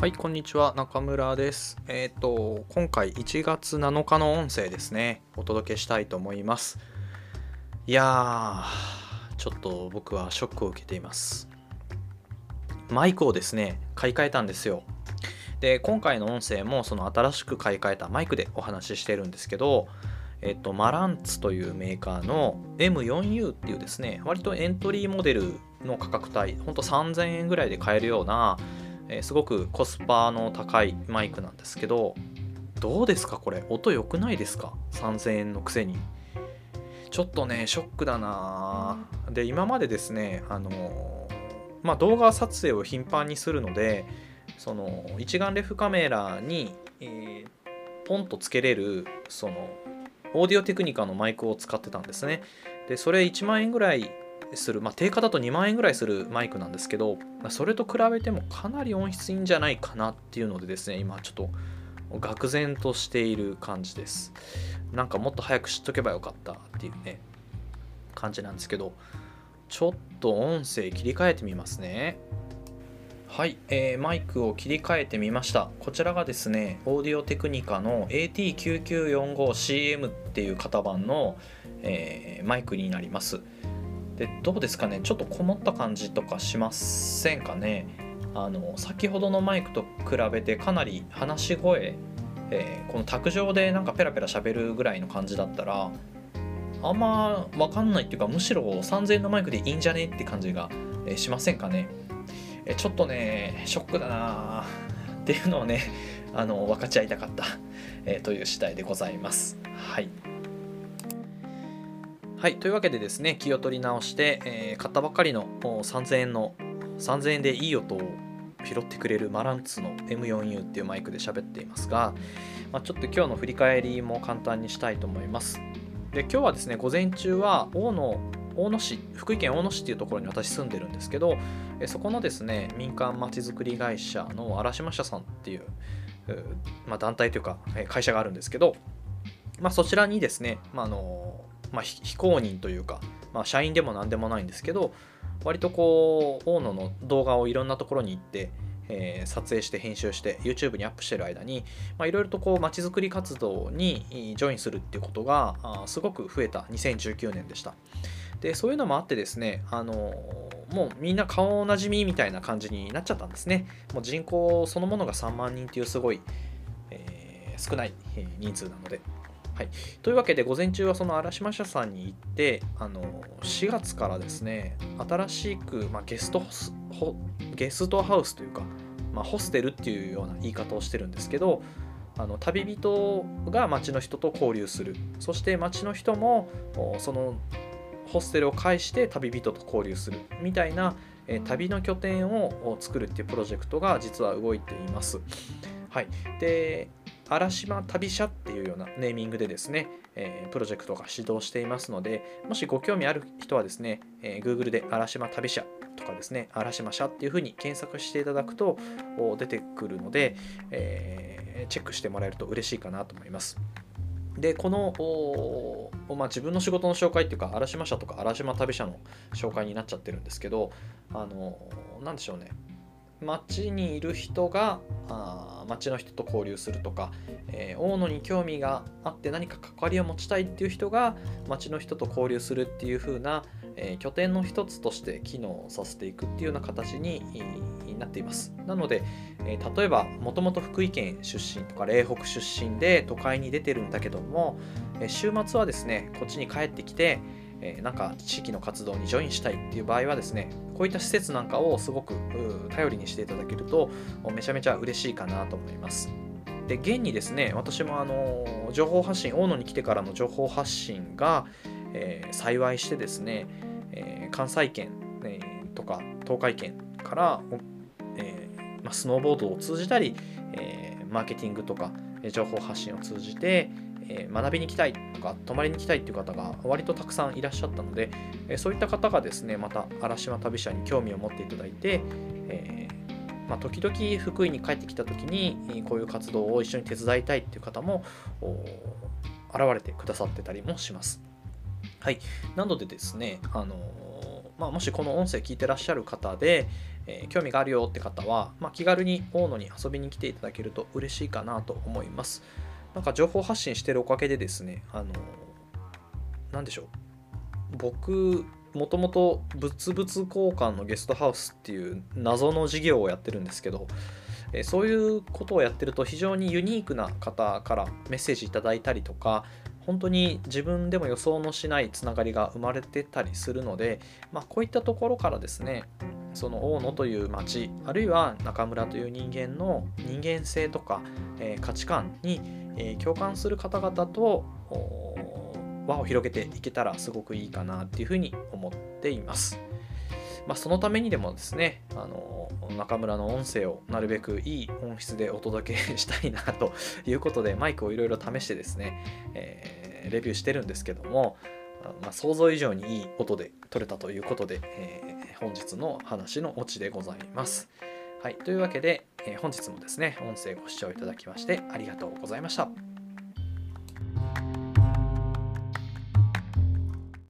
はい、こんにちは。中村です。えっ、と、今回1月7日の音声ですね、お届けしたいと思います。いやー、ちょっと僕はショックを受けています。マイクをですね、買い替えたんですよ。で、今回の音声もその新しく買い替えたマイクでお話ししてるんですけど、えっと、マランツというメーカーの M4U っていうですね、割とエントリーモデルの価格帯、ほんと3000円ぐらいで買えるような、えーすごくコスパの高いマイクなんですけどどうですか？これ。音良くないですか？3000円のくせに。ちょっとねショックだな。で今までですねあのまあ動画撮影を頻繁にするのでその一眼レフカメラに、えーポンとつけれるそのオーディオテクニカのマイクを使ってたんですね。でそれ1万円ぐらいする、まあ、定価だと2万円ぐらいするマイクなんですけどそれと比べてもかなり音質いいんじゃないかなっていうのでですね今ちょっと愕然としている感じです。なんかもっと早く知っとけばよかったっていうね感じなんですけどちょっと音声切り替えてみますね。はい、えーマイクを切り替えてみました。こちらがですねオーディオテクニカの AT9945CM っていう型番の、えーマイクになります。でどうですかね？ちょっとこもった感じとかしませんかね？あの先ほどのマイクと比べてかなり話し声、えーこの卓上でなんかペラペラ喋るぐらいの感じだったらあんま分かんないっていうかむしろ3000円のマイクでいいんじゃね？って感じが、えーしませんかね、えちょっとねショックだなっていうのをねあの分かち合いたかった、えという次第でございます。はい。はい、というわけでですね、気を取り直して、えー買ったばかりの3000円の3000円でいい音を拾ってくれるマランツの M4U っていうマイクで喋っていますが、まあ、ちょっと今日の振り返りも簡単にしたいと思います。で、今日はですね、午前中は大野大野市、福井県大野市っていうところに私住んでるんですけど、そこのですね、民間まちづくり会社の嵐山社さんっていう、まあ、団体というか、会社があるんですけど、まあ、そちらにですね、まああのまあ、非公認というか、まあ、社員でも何でもないんですけど割とこう大野の動画をいろんなところに行って、えー撮影して編集して YouTube にアップしてる間にいろいろとこう街づくり活動にジョインするっていうことがあすごく増えた。2019年でした。でそういうのもあってですねあのもうみんな顔なじみみたいな感じになっちゃったんですね。もう人口そのものが3万人っていうすごい、えー少ない人数なので。はい、というわけで午前中はその嵐山社さんに行ってあの4月からですね新しく、まあ、ゲストホスゲストハウスというか、まあ、ホステルっていうような言い方をしてるんですけどあの旅人が町の人と交流する。そして町の人もそのホステルを介して旅人と交流する。みたいな、え旅の拠点を作るっていうプロジェクトが実は動いています。はい、で嵐島旅社っていうようなネーミングでですね、えープロジェクトが始動していますのでもしご興味ある人はですね、えー Google で嵐島旅社とかですね嵐島社っていうふうに検索していただくと出てくるので、えーチェックしてもらえると嬉しいかなと思います。でこのまあ、自分の仕事の紹介っていうか嵐島社とか嵐島旅社の紹介になっちゃってるんですけどあのなんでしょうね町にいる人があ町の人と交流するとか、えー大野に興味があって何か関わりを持ちたいっていう人が町の人と交流するっていう風な、えー拠点の一つとして機能させていくっていうような形になっています。なので、えー例えばもともと福井県出身とか嶺北出身で都会に出てるんだけども、え週末はですねこっちに帰ってきてえなんか地域の活動にジョインしたいっていう場合はですねこういった施設なんかをすごく頼りにしていただけるとめちゃめちゃ嬉しいかなと思います。で現にですね私もあの情報発信大野に来てからの情報発信が、えー幸いしてですね、えー関西圏、えーとか東海圏から、えまあ、スノーボードを通じたり、えマーケティングとか情報発信を通じて、え学びに来たいとか泊まりに来たいっていう方が割とたくさんいらっしゃったので、えそういった方がですねまた嵐島旅社に興味を持っていただいて、えーまあ、時々福井に帰ってきた時にこういう活動を一緒に手伝いたいっていう方も現れてくださってたりもします。はい、なのでですね、あのまあ、もしこの音声聞いてらっしゃる方で、え、興味があるよって方は、まあ、気軽に大野に遊びに来ていただけると嬉しいかなと思います。なんか情報発信してるおかげでですね、あの何でしょう。僕もともと物々交換のゲストハウスっていう謎の事業をやってるんですけどえそういうことをやってると非常にユニークな方からメッセージいただいたりとか本当に自分でも予想のしないつながりが生まれてたりするので、まあ、こういったところからですねその大野という町あるいは中村という人間の人間性とか、えー、価値観に、えー、共感する方々と輪を広げていけたらすごくいいかなっていうふうに思っています。まあ、そのためにでもですね、あの中村の音声をなるべくいい音質でお届けしたいなということで、マイクをいろいろ試してですね、えー、レビューしてるんですけども、まあ、想像以上にいい音で撮れたということで、えー、本日の話のオチでございます。はい、というわけで、えー、本日もですね、音声ご視聴いただきましてありがとうございました。